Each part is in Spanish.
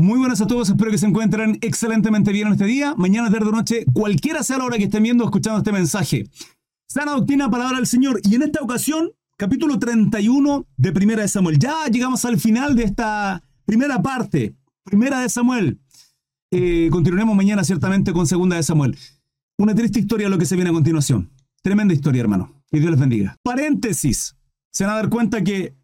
Muy buenas a todos, espero que se encuentren excelentemente bien en este día, mañana, tarde o noche, cualquiera sea la hora que estén viendo o escuchando este mensaje. Sana doctrina, palabra del Señor. Y en esta ocasión, capítulo 31 de Primera de Samuel. Ya llegamos al final de esta primera parte, Primera de Samuel. Eh, continuaremos mañana ciertamente con Segunda de Samuel. Una triste historia lo que se viene a continuación. Tremenda historia, hermano. Que Dios les bendiga. Paréntesis. Se van a dar cuenta que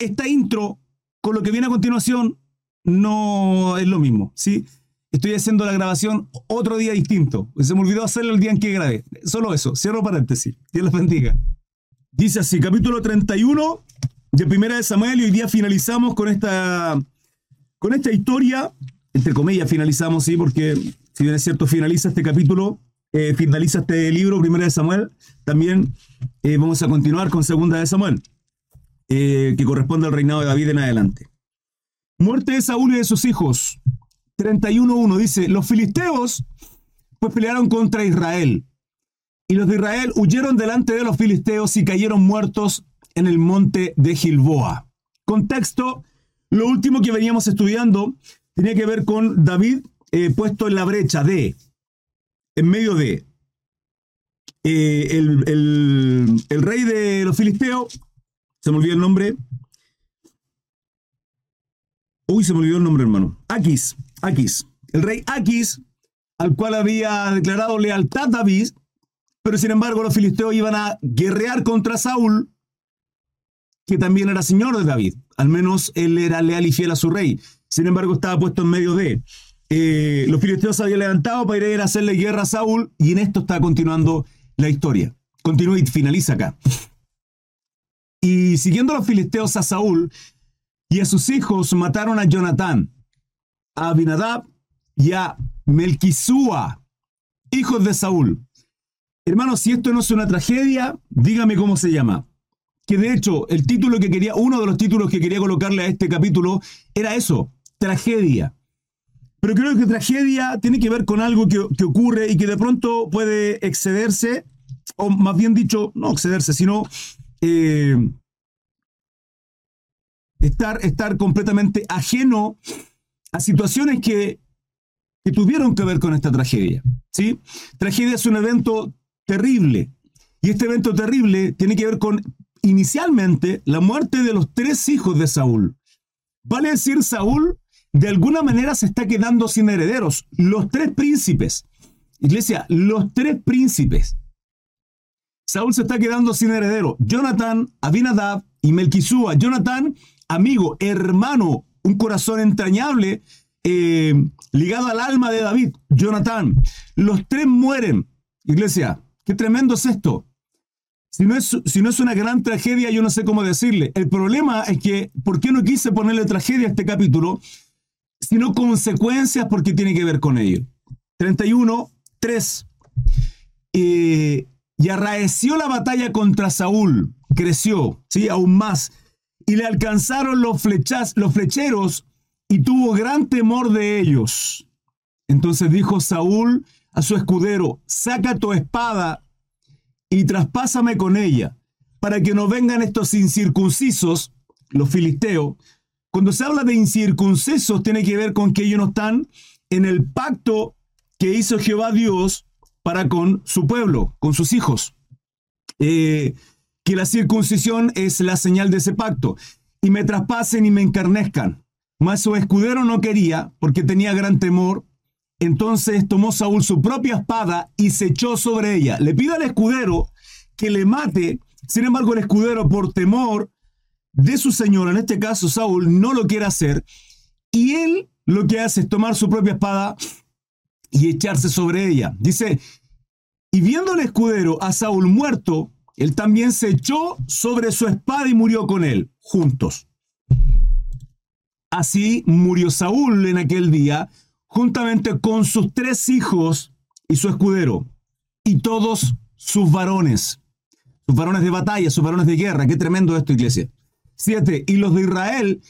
esta intro con lo que viene a continuación no es lo mismo, ¿sí? Estoy haciendo la grabación otro día distinto. Se me olvidó hacerlo el día en que grabé. Solo eso. Cierro paréntesis. Dios les bendiga. Dice así, capítulo 31 de Primera de Samuel y hoy día finalizamos con esta, con esta historia, entre comillas finalizamos, sí, porque si bien es cierto finaliza este capítulo, eh, finaliza este libro, Primera de Samuel, también eh, vamos a continuar con Segunda de Samuel, eh, que corresponde al reinado de David en adelante. Muerte de Saúl y de sus hijos. 31.1 dice, los filisteos pues pelearon contra Israel. Y los de Israel huyeron delante de los filisteos y cayeron muertos en el monte de Gilboa. Contexto, lo último que veníamos estudiando tenía que ver con David eh, puesto en la brecha de, en medio de, eh, el, el rey de los filisteos, se me olvidó el nombre, Uy, se me olvidó el nombre, hermano. Aquis, Aquis. El rey Aquis, al cual había declarado lealtad David, pero sin embargo los filisteos iban a guerrear contra Saúl, que también era señor de David. Al menos él era leal y fiel a su rey. Sin embargo, estaba puesto en medio de. Eh, los filisteos se habían levantado para ir a hacerle guerra a Saúl, y en esto está continuando la historia. Continúa y finaliza acá. Y siguiendo los filisteos a Saúl, y a sus hijos mataron a Jonatán, a Abinadab y a Melquisúa, hijos de Saúl. Hermanos, si esto no es una tragedia, dígame cómo se llama. Que de hecho, el título que quería, uno de los títulos que quería colocarle a este capítulo era eso, tragedia. Pero creo que tragedia tiene que ver con algo que, ocurre y que de pronto puede excederse, o más bien dicho, no excederse, sino eh, estar, estar completamente ajeno a situaciones que, que tuvieron que ver con esta tragedia. ¿sí? Tragedia es un evento terrible. Y este evento terrible tiene que ver con, inicialmente, la muerte de los tres hijos de Saúl. Vale decir, Saúl de alguna manera se está quedando sin herederos. Los tres príncipes. Iglesia, los tres príncipes. Saúl se está quedando sin heredero. Jonathan, Abinadab y Melquisúa. Jonathan amigo, hermano, un corazón entrañable eh, ligado al alma de David, Jonathan. Los tres mueren. Iglesia, qué tremendo es esto. Si no es, si no es una gran tragedia, yo no sé cómo decirle. El problema es que, ¿por qué no quise ponerle tragedia a este capítulo? Sino consecuencias porque tiene que ver con ello. 31, 3. Eh, y arraeció la batalla contra Saúl, creció, ¿sí? Aún más y le alcanzaron los, flechas, los flecheros y tuvo gran temor de ellos. Entonces dijo Saúl a su escudero, saca tu espada y traspásame con ella, para que no vengan estos incircuncisos, los filisteos. Cuando se habla de incircuncisos, tiene que ver con que ellos no están en el pacto que hizo Jehová Dios para con su pueblo, con sus hijos. Eh, que la circuncisión es la señal de ese pacto, y me traspasen y me encarnezcan. Mas su escudero no quería, porque tenía gran temor. Entonces tomó Saúl su propia espada y se echó sobre ella. Le pide al escudero que le mate. Sin embargo, el escudero, por temor de su señor, en este caso Saúl, no lo quiere hacer. Y él lo que hace es tomar su propia espada y echarse sobre ella. Dice, y viendo el escudero a Saúl muerto, él también se echó sobre su espada y murió con él, juntos. Así murió Saúl en aquel día, juntamente con sus tres hijos y su escudero, y todos sus varones, sus varones de batalla, sus varones de guerra. Qué tremendo esto, iglesia. Siete, y los de Israel,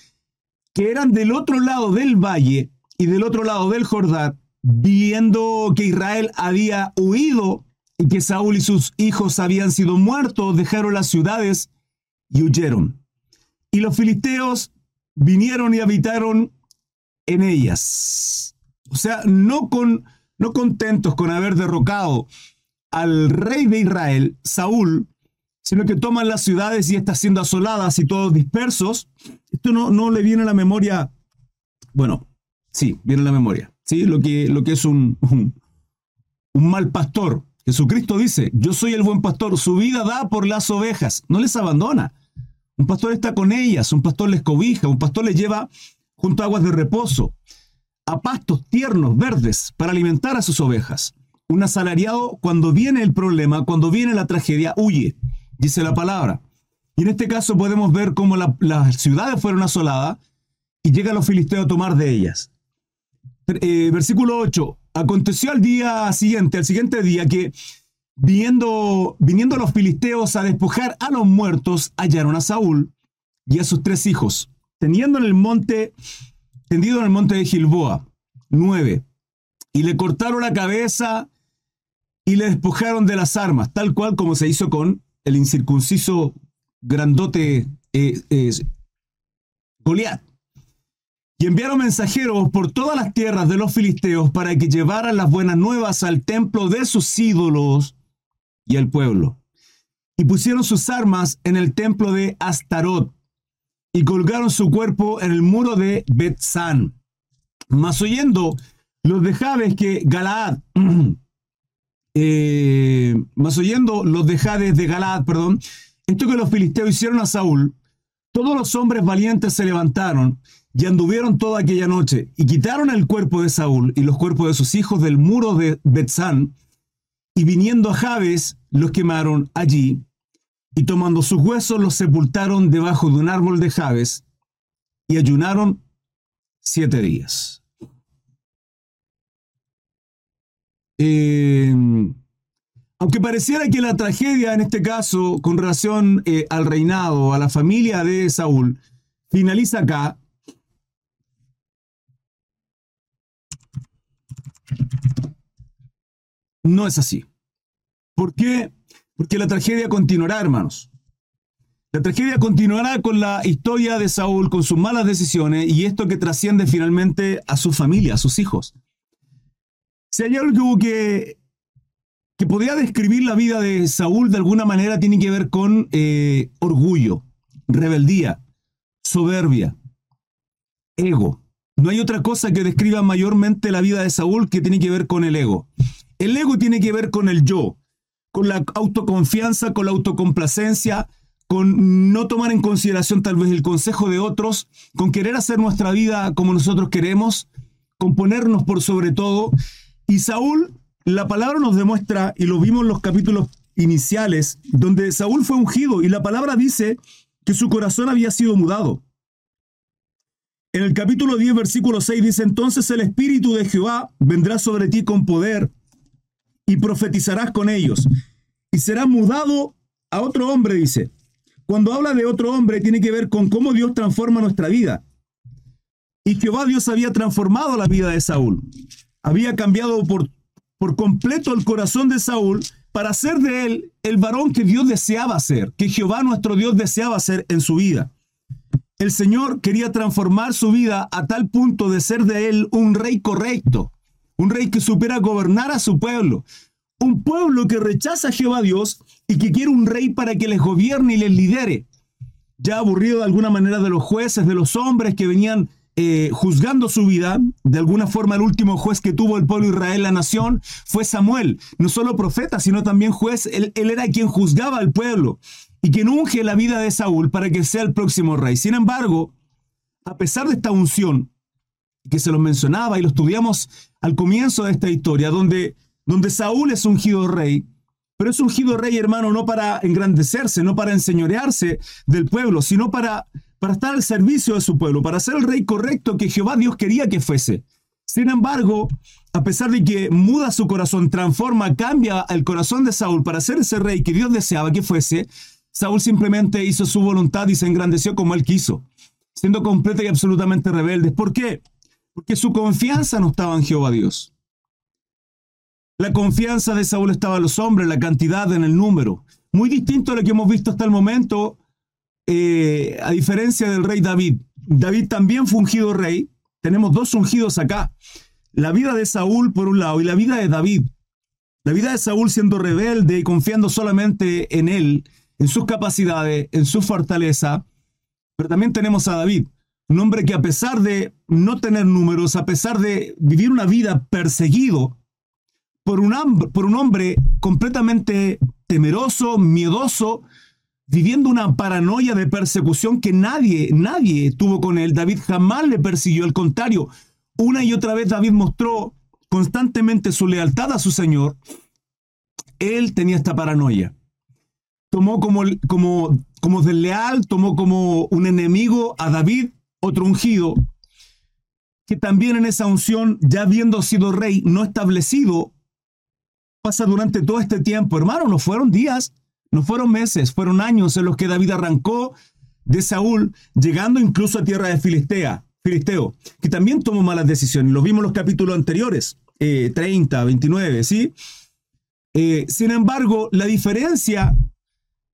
que eran del otro lado del valle y del otro lado del Jordán, viendo que Israel había huido y que Saúl y sus hijos habían sido muertos, dejaron las ciudades y huyeron. Y los filisteos vinieron y habitaron en ellas. O sea, no, con, no contentos con haber derrocado al rey de Israel, Saúl, sino que toman las ciudades y están siendo asoladas y todos dispersos. Esto no, no le viene a la memoria, bueno, sí, viene a la memoria, ¿sí? Lo que, lo que es un, un mal pastor. Jesucristo dice, yo soy el buen pastor, su vida da por las ovejas, no les abandona. Un pastor está con ellas, un pastor les cobija, un pastor les lleva junto a aguas de reposo, a pastos tiernos, verdes, para alimentar a sus ovejas. Un asalariado, cuando viene el problema, cuando viene la tragedia, huye, dice la palabra. Y en este caso podemos ver cómo las ciudades fueron asoladas y llegan los filisteos a tomar de ellas. Eh, versículo 8. Aconteció al día siguiente, al siguiente día, que viniendo, viniendo los filisteos a despojar a los muertos, hallaron a Saúl y a sus tres hijos, teniendo en el monte, tendido en el monte de Gilboa, nueve, y le cortaron la cabeza y le despojaron de las armas, tal cual como se hizo con el incircunciso grandote eh, Goliat. Y enviaron mensajeros por todas las tierras de los filisteos para que llevaran las buenas nuevas al templo de sus ídolos y al pueblo. Y pusieron sus armas en el templo de Astarot y colgaron su cuerpo en el muro de Betzán. Mas oyendo los de Jabes que Galaad, eh, mas oyendo los de Jabes de Galaad, perdón, esto que los filisteos hicieron a Saúl, todos los hombres valientes se levantaron y anduvieron toda aquella noche, y quitaron el cuerpo de Saúl y los cuerpos de sus hijos del muro de Betzán, y viniendo a Jabes, los quemaron allí, y tomando sus huesos los sepultaron debajo de un árbol de Jabes, y ayunaron siete días. Eh, aunque pareciera que la tragedia en este caso, con relación eh, al reinado, a la familia de Saúl, finaliza acá, No es así. ¿Por qué? Porque la tragedia continuará, hermanos. La tragedia continuará con la historia de Saúl, con sus malas decisiones y esto que trasciende finalmente a su familia, a sus hijos. Si hay algo que, que podría describir la vida de Saúl de alguna manera, tiene que ver con eh, orgullo, rebeldía, soberbia, ego. No hay otra cosa que describa mayormente la vida de Saúl que tiene que ver con el ego. El ego tiene que ver con el yo, con la autoconfianza, con la autocomplacencia, con no tomar en consideración tal vez el consejo de otros, con querer hacer nuestra vida como nosotros queremos, con ponernos por sobre todo. Y Saúl, la palabra nos demuestra, y lo vimos en los capítulos iniciales, donde Saúl fue ungido y la palabra dice que su corazón había sido mudado. En el capítulo 10, versículo 6 dice, entonces el Espíritu de Jehová vendrá sobre ti con poder y profetizarás con ellos. Y será mudado a otro hombre, dice. Cuando habla de otro hombre, tiene que ver con cómo Dios transforma nuestra vida. Y Jehová Dios había transformado la vida de Saúl. Había cambiado por, por completo el corazón de Saúl para hacer de él el varón que Dios deseaba ser, que Jehová nuestro Dios deseaba ser en su vida. El Señor quería transformar su vida a tal punto de ser de él un rey correcto, un rey que supera gobernar a su pueblo, un pueblo que rechaza a Jehová Dios y que quiere un rey para que les gobierne y les lidere. Ya aburrido de alguna manera de los jueces, de los hombres que venían eh, juzgando su vida, de alguna forma el último juez que tuvo el pueblo Israel, la nación, fue Samuel, no solo profeta, sino también juez, él, él era quien juzgaba al pueblo y quien unge la vida de Saúl para que sea el próximo rey. Sin embargo, a pesar de esta unción, que se lo mencionaba y lo estudiamos al comienzo de esta historia, donde, donde Saúl es ungido rey, pero es ungido rey, hermano, no para engrandecerse, no para enseñorearse del pueblo, sino para, para estar al servicio de su pueblo, para ser el rey correcto que Jehová Dios quería que fuese. Sin embargo, a pesar de que muda su corazón, transforma, cambia el corazón de Saúl para ser ese rey que Dios deseaba que fuese, Saúl simplemente hizo su voluntad y se engrandeció como él quiso, siendo completa y absolutamente rebelde. ¿Por qué? Porque su confianza no estaba en Jehová Dios. La confianza de Saúl estaba en los hombres, la cantidad, en el número. Muy distinto a lo que hemos visto hasta el momento, eh, a diferencia del rey David. David también fue ungido rey, tenemos dos ungidos acá. La vida de Saúl por un lado y la vida de David. La vida de Saúl siendo rebelde y confiando solamente en él, en sus capacidades, en su fortaleza. Pero también tenemos a David, un hombre que a pesar de no tener números, a pesar de vivir una vida perseguido por un, por un hombre completamente temeroso, miedoso, viviendo una paranoia de persecución que nadie, nadie tuvo con él. David jamás le persiguió, al contrario, una y otra vez David mostró constantemente su lealtad a su Señor. Él tenía esta paranoia. Tomó como, como, como desleal, tomó como un enemigo a David, otro ungido, que también en esa unción, ya habiendo sido rey no establecido, pasa durante todo este tiempo. Hermano, no fueron días, no fueron meses, fueron años en los que David arrancó de Saúl, llegando incluso a tierra de Filisteo, que también tomó malas decisiones. Lo vimos en los capítulos anteriores, 30, eh, 29, ¿sí? Eh, sin embargo, la diferencia,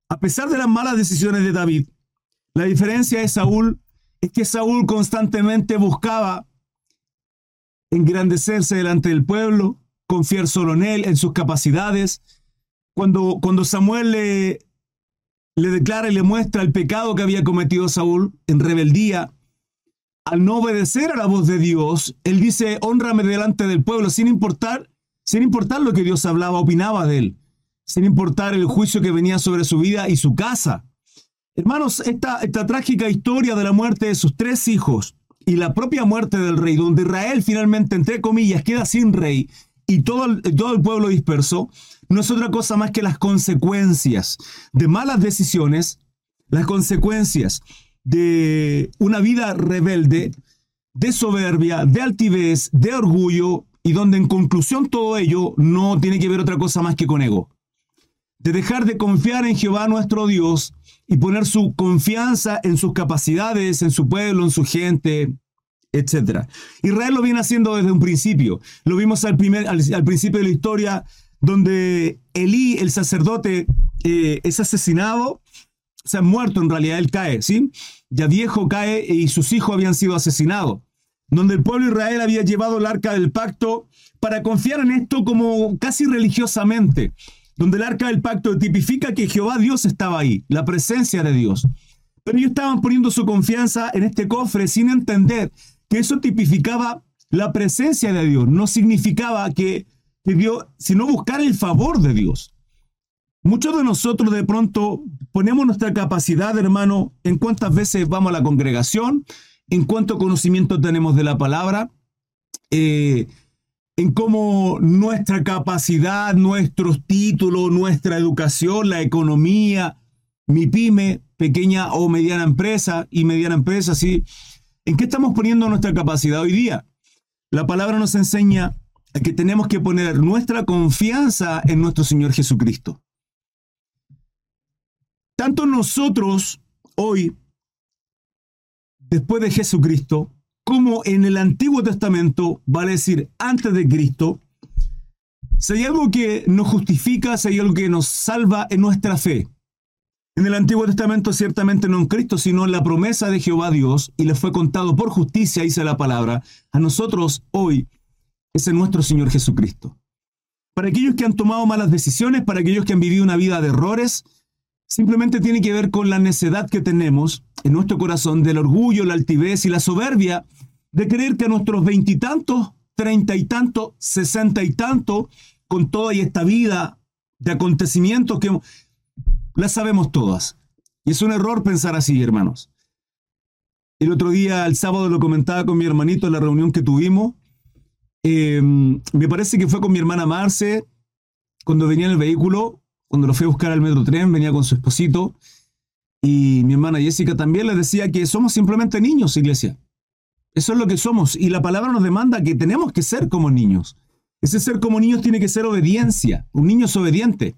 a pesar de las malas decisiones de David, la diferencia de Saúl es que Saúl constantemente buscaba engrandecerse delante del pueblo, confiar solo en él, en sus capacidades. Cuando, cuando Samuel le, le declara y le muestra el pecado que había cometido Saúl en rebeldía, al no obedecer a la voz de Dios, él dice, honrame delante del pueblo, sin importar, sin importar lo que Dios hablaba, opinaba de él, sin importar el juicio que venía sobre su vida y su casa. Hermanos, esta, esta trágica historia de la muerte de sus tres hijos y la propia muerte del rey, donde Israel finalmente, entre comillas, queda sin rey, y todo el, todo el pueblo disperso, no es otra cosa más que las consecuencias de malas decisiones, las consecuencias de una vida rebelde, de soberbia, de altivez, de orgullo, y donde en conclusión todo ello no tiene que ver otra cosa más que con ego. De dejar de confiar en Jehová nuestro Dios y poner su confianza en sus capacidades, en su pueblo, en su gente, etc. Israel lo viene haciendo desde un principio. Lo vimos al, primer, al, principio de la historia, donde Elí, el sacerdote, eh, es asesinado, o sea, muerto en realidad, él cae, ¿sí? Ya viejo cae y sus hijos habían sido asesinados. Donde el pueblo de Israel había llevado el arca del pacto para confiar en esto como casi religiosamente. Donde el arca del pacto tipifica que Jehová Dios estaba ahí, la presencia de Dios. Pero ellos estaban poniendo su confianza en este cofre sin entender que eso tipificaba la presencia de Dios, no significaba que, Dios, sino buscar el favor de Dios. Muchos de nosotros de pronto ponemos nuestra capacidad, hermano, en cuántas veces vamos a la congregación, en cuánto conocimiento tenemos de la palabra, eh, en cómo nuestra capacidad, nuestros títulos, nuestra educación, la economía, mi pyme, pequeña o mediana empresa y mediana empresa, sí, ¿En qué estamos poniendo nuestra capacidad hoy día? La palabra nos enseña que tenemos que poner nuestra confianza en nuestro Señor Jesucristo. Tanto nosotros hoy, después de Jesucristo, como en el Antiguo Testamento, vale decir antes de Cristo, si hay algo que nos justifica, si hay algo que nos salva en nuestra fe, en el Antiguo Testamento ciertamente no en Cristo, sino en la promesa de Jehová Dios, y le fue contado por justicia, dice la palabra, a nosotros hoy es en nuestro Señor Jesucristo. Para aquellos que han tomado malas decisiones, para aquellos que han vivido una vida de errores, simplemente tiene que ver con la necedad que tenemos en nuestro corazón del orgullo, la altivez y la soberbia de creer que a nuestros veintitantos, treinta y tantos, sesenta y tantos, con toda esta vida de acontecimientos que las sabemos todas. Y es un error pensar así, hermanos. El otro día, el sábado, lo comentaba con mi hermanito en la reunión que tuvimos. Em, me parece que fue con mi hermana Marce, cuando venía en el vehículo, cuando lo fui a buscar al metro tren, venía con su esposito. Y mi hermana Jessica también le decía que somos simplemente niños, iglesia. Eso es lo que somos. Y la palabra nos demanda que tenemos que ser como niños. Ese ser como niños tiene que ser obediencia. Un niño es obediente.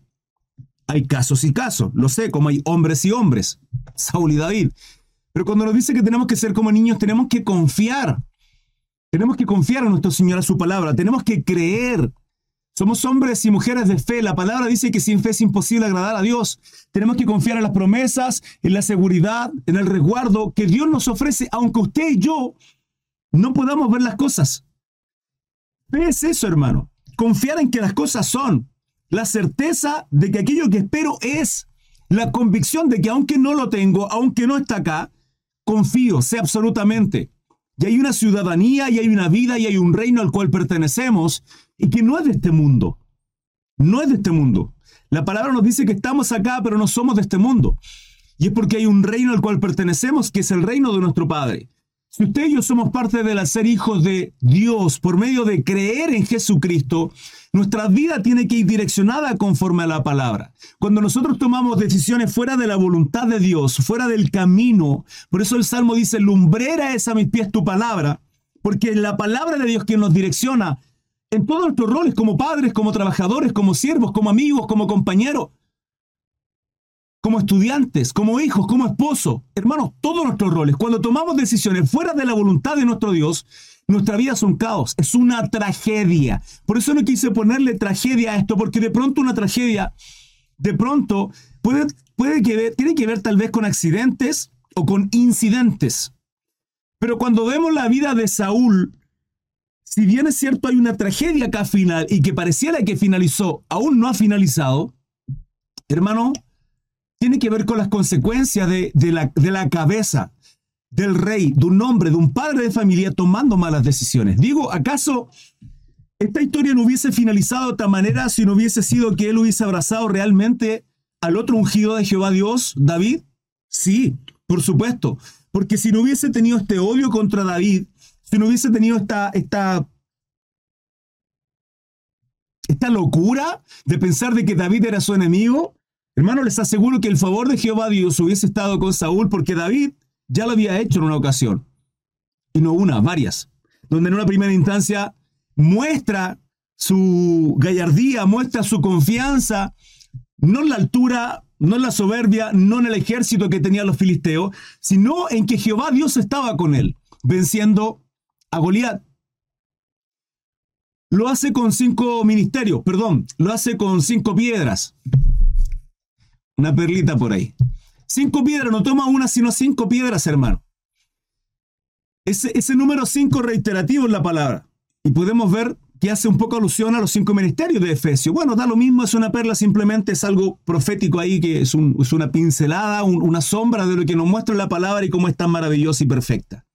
Hay casos y casos, lo sé, como hay hombres y hombres, Saúl y David. Pero cuando nos dice que tenemos que ser como niños, tenemos que confiar. Tenemos que confiar en nuestro Señor, a su palabra. Tenemos que creer. Somos hombres y mujeres de fe. La palabra dice que sin fe es imposible agradar a Dios. Tenemos que confiar en las promesas, en la seguridad, en el resguardo que Dios nos ofrece, aunque usted y yo no podamos ver las cosas. Fe es eso, hermano. Confiar en que las cosas son. La certeza de que aquello que espero es. La convicción de que aunque no lo tengo, aunque no está acá, confío, sé absolutamente. Y hay una ciudadanía, y hay una vida, y hay un reino al cual pertenecemos, y que no es de este mundo. No es de este mundo. La palabra nos dice que estamos acá, pero no somos de este mundo. Y es porque hay un reino al cual pertenecemos, que es el reino de nuestro Padre. Si usted y yo somos parte de ser hijos de Dios por medio de creer en Jesucristo, nuestra vida tiene que ir direccionada conforme a la palabra. Cuando nosotros tomamos decisiones fuera de la voluntad de Dios, fuera del camino, por eso el Salmo dice, lumbrera es a mis pies tu palabra, porque la palabra de Dios quien nos direcciona en todos nuestros roles, como padres, como trabajadores, como siervos, como amigos, como compañeros como estudiantes, como hijos, como esposos, hermanos, todos nuestros roles. Cuando tomamos decisiones fuera de la voluntad de nuestro Dios, nuestra vida es un caos, es una tragedia. Por eso no quise ponerle tragedia a esto, porque de pronto una tragedia, de pronto, puede, que tiene que ver tal vez con accidentes o con incidentes. Pero cuando vemos la vida de Saúl, si bien es cierto hay una tragedia acá final y que pareciera que finalizó, aún no ha finalizado, hermano, tiene que ver con las consecuencias de, la, de la cabeza del rey, de un hombre, de un padre de familia tomando malas decisiones. Digo, ¿acaso esta historia no hubiese finalizado de esta manera si no hubiese sido que él hubiese abrazado realmente al otro ungido de Jehová Dios, David? Sí, por supuesto. Porque si no hubiese tenido este odio contra David, si no hubiese tenido esta, esta, esta locura de pensar de que David era su enemigo, Hermano, les aseguro que el favor de Jehová Dios hubiese estado con Saúl porque David ya lo había hecho en una ocasión. Y no una, varias. Donde en una primera instancia muestra su gallardía, muestra su confianza, no en la altura, no en la soberbia, no en el ejército que tenían los filisteos, sino en que Jehová Dios estaba con él, venciendo a Goliat. Lo hace con cinco ministerios, perdón, lo hace con cinco piedras. Una perlita por ahí. Cinco piedras, no toma una, sino cinco piedras, hermano. Ese, número cinco reiterativo en la palabra. Y podemos ver que hace un poco alusión a los cinco ministerios de Efesios. Bueno, da lo mismo, es una perla, simplemente es algo profético ahí, que es, una pincelada, una sombra de lo que nos muestra la palabra y cómo es tan maravillosa y perfecta.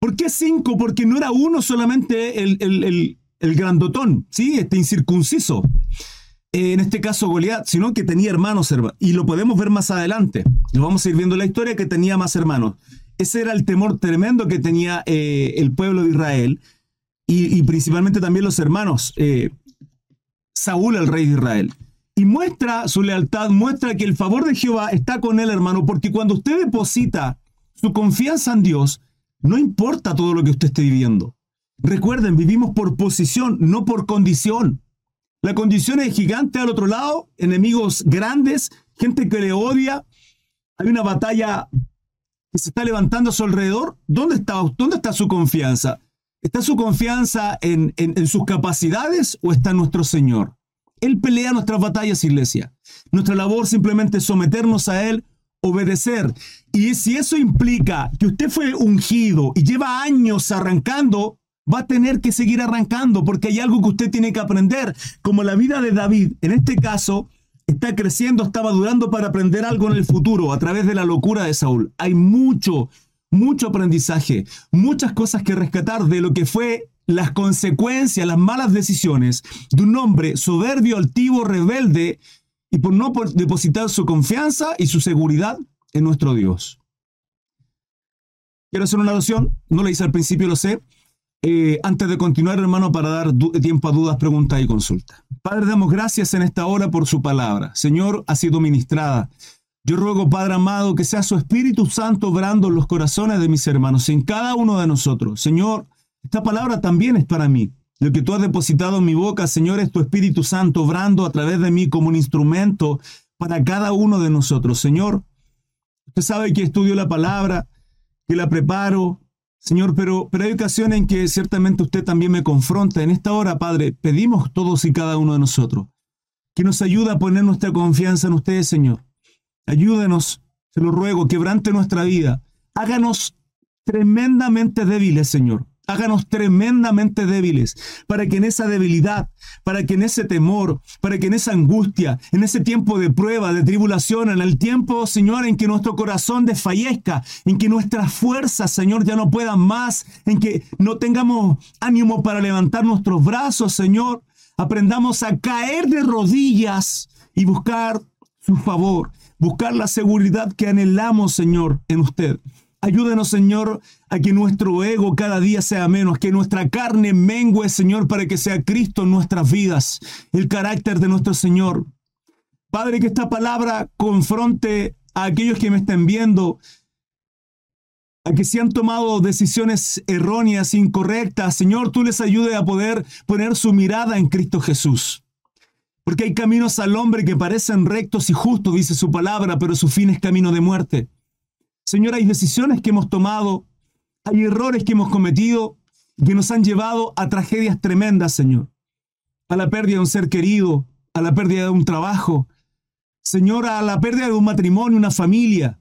¿Por qué cinco? Porque no era uno solamente el, el, el grandotón, ¿sí? Este incircunciso en este caso Goliat, sino que tenía hermanos, y lo podemos ver más adelante. Lo vamos a ir viendo la historia que tenía más hermanos. Ese era el temor tremendo que tenía eh, el pueblo de Israel y, principalmente también los hermanos. Eh, Saúl, el rey de Israel. Y muestra su lealtad, muestra que el favor de Jehová está con él, hermano, porque cuando usted deposita su confianza en Dios, no importa todo lo que usted esté viviendo. Recuerden, vivimos por posición, no por condición. La condición es gigante al otro lado, enemigos grandes, gente que le odia. Hay una batalla que se está levantando a su alrededor. ¿Dónde está, dónde está su confianza? ¿Está su confianza en, en sus capacidades o está en nuestro Señor? Él pelea nuestras batallas, iglesia. Nuestra labor simplemente es someternos a Él, obedecer. Y si eso implica que usted fue ungido y lleva años arrancando, va a tener que seguir arrancando porque hay algo que usted tiene que aprender, como la vida de David, en este caso, está creciendo, está madurando para aprender algo en el futuro a través de la locura de Saúl. Hay mucho, mucho aprendizaje, muchas cosas que rescatar de lo que fue las consecuencias, las malas decisiones de un hombre soberbio, altivo, rebelde y por no depositar su confianza y su seguridad en nuestro Dios. Quiero hacer una oración, no la hice al principio, lo sé, eh, antes de continuar, hermano, para dar tiempo a dudas, preguntas y consultas. Padre, damos gracias en esta hora por su palabra. Señor, ha sido ministrada. Yo ruego, Padre amado, que sea su Espíritu Santo obrando en los corazones de mis hermanos, en cada uno de nosotros. Señor, esta palabra también es para mí. Lo que tú has depositado en mi boca, Señor, es tu Espíritu Santo obrando a través de mí como un instrumento para cada uno de nosotros. Señor, usted sabe que estudio la palabra, que la preparo, Señor, pero, pero hay ocasiones en que ciertamente usted también me confronta. En esta hora, Padre, pedimos todos y cada uno de nosotros que nos ayude a poner nuestra confianza en usted, Señor. Ayúdenos, se lo ruego, quebrante nuestra vida. Háganos tremendamente débiles, Señor. Háganos tremendamente débiles, para que en esa debilidad, para que en ese temor, para que en esa angustia, en ese tiempo de prueba, de tribulación, en el tiempo, Señor, en que nuestro corazón desfallezca, en que nuestras fuerzas, Señor, ya no puedan más, en que no tengamos ánimo para levantar nuestros brazos, Señor, aprendamos a caer de rodillas y buscar su favor, buscar la seguridad que anhelamos, Señor, en usted. Ayúdenos, Señor, a que nuestro ego cada día sea menos, que nuestra carne mengue, Señor, para que sea Cristo en nuestras vidas, el carácter de nuestro Señor. Padre, que esta palabra confronte a aquellos que me estén viendo, a que se han tomado decisiones erróneas, incorrectas. Señor, tú les ayude a poder poner su mirada en Cristo Jesús. Porque hay caminos al hombre que parecen rectos y justos, dice su palabra, pero su fin es camino de muerte. Señor, hay decisiones que hemos tomado, hay errores que hemos cometido que nos han llevado a tragedias tremendas, Señor. A la pérdida de un ser querido, a la pérdida de un trabajo, Señor, a la pérdida de un matrimonio, una familia,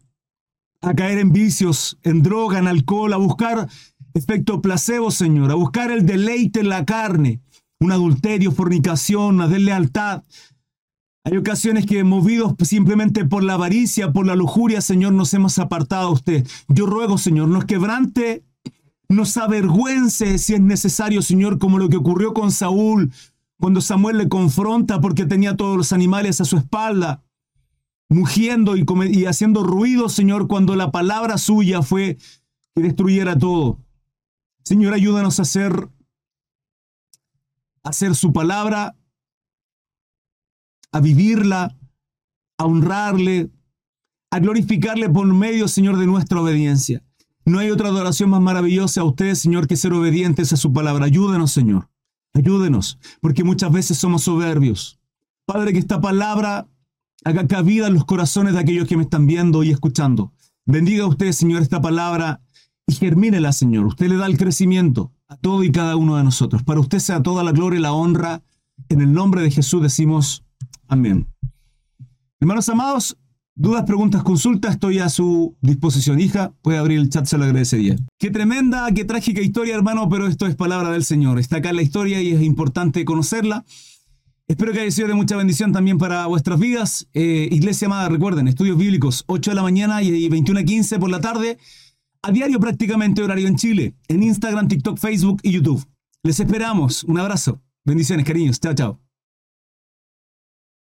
a caer en vicios, en droga, en alcohol, a buscar efecto placebo, Señor, a buscar el deleite en la carne, un adulterio, fornicación, una deslealtad, hay ocasiones que movidos simplemente por la avaricia, por la lujuria, Señor, nos hemos apartado a usted. Yo ruego, Señor, nos quebrante, nos avergüence si es necesario, Señor, como lo que ocurrió con Saúl, cuando Samuel le confronta porque tenía todos los animales a su espalda, mugiendo y, y haciendo ruido, Señor, cuando la palabra suya fue que destruyera todo. Señor, ayúdanos a hacer, a hacer su palabra a vivirla, a honrarle, a glorificarle por medio, Señor, de nuestra obediencia. No hay otra adoración más maravillosa a usted, Señor, que ser obedientes a su palabra. Ayúdenos, Señor. Ayúdenos, porque muchas veces somos soberbios. Padre, que esta palabra haga cabida en los corazones de aquellos que me están viendo y escuchando. Bendiga a usted, Señor, esta palabra y germínela, Señor. Usted le da el crecimiento a todo y cada uno de nosotros. Para usted sea toda la gloria y la honra. En el nombre de Jesús decimos Amén. Hermanos amados, dudas, preguntas, consultas, estoy a su disposición. Hija, puede abrir el chat, se lo agradecería. Qué tremenda, qué trágica historia, hermano, pero esto es palabra del Señor. Está acá la historia y es importante conocerla. Espero que haya sido de mucha bendición también para vuestras vidas. Eh, iglesia amada, recuerden, estudios bíblicos, 8 de la mañana y 21 a 15 por la tarde, a diario prácticamente horario en Chile, en Instagram, TikTok, Facebook y YouTube. Les esperamos. Un abrazo. Bendiciones, cariños. Chao, chao.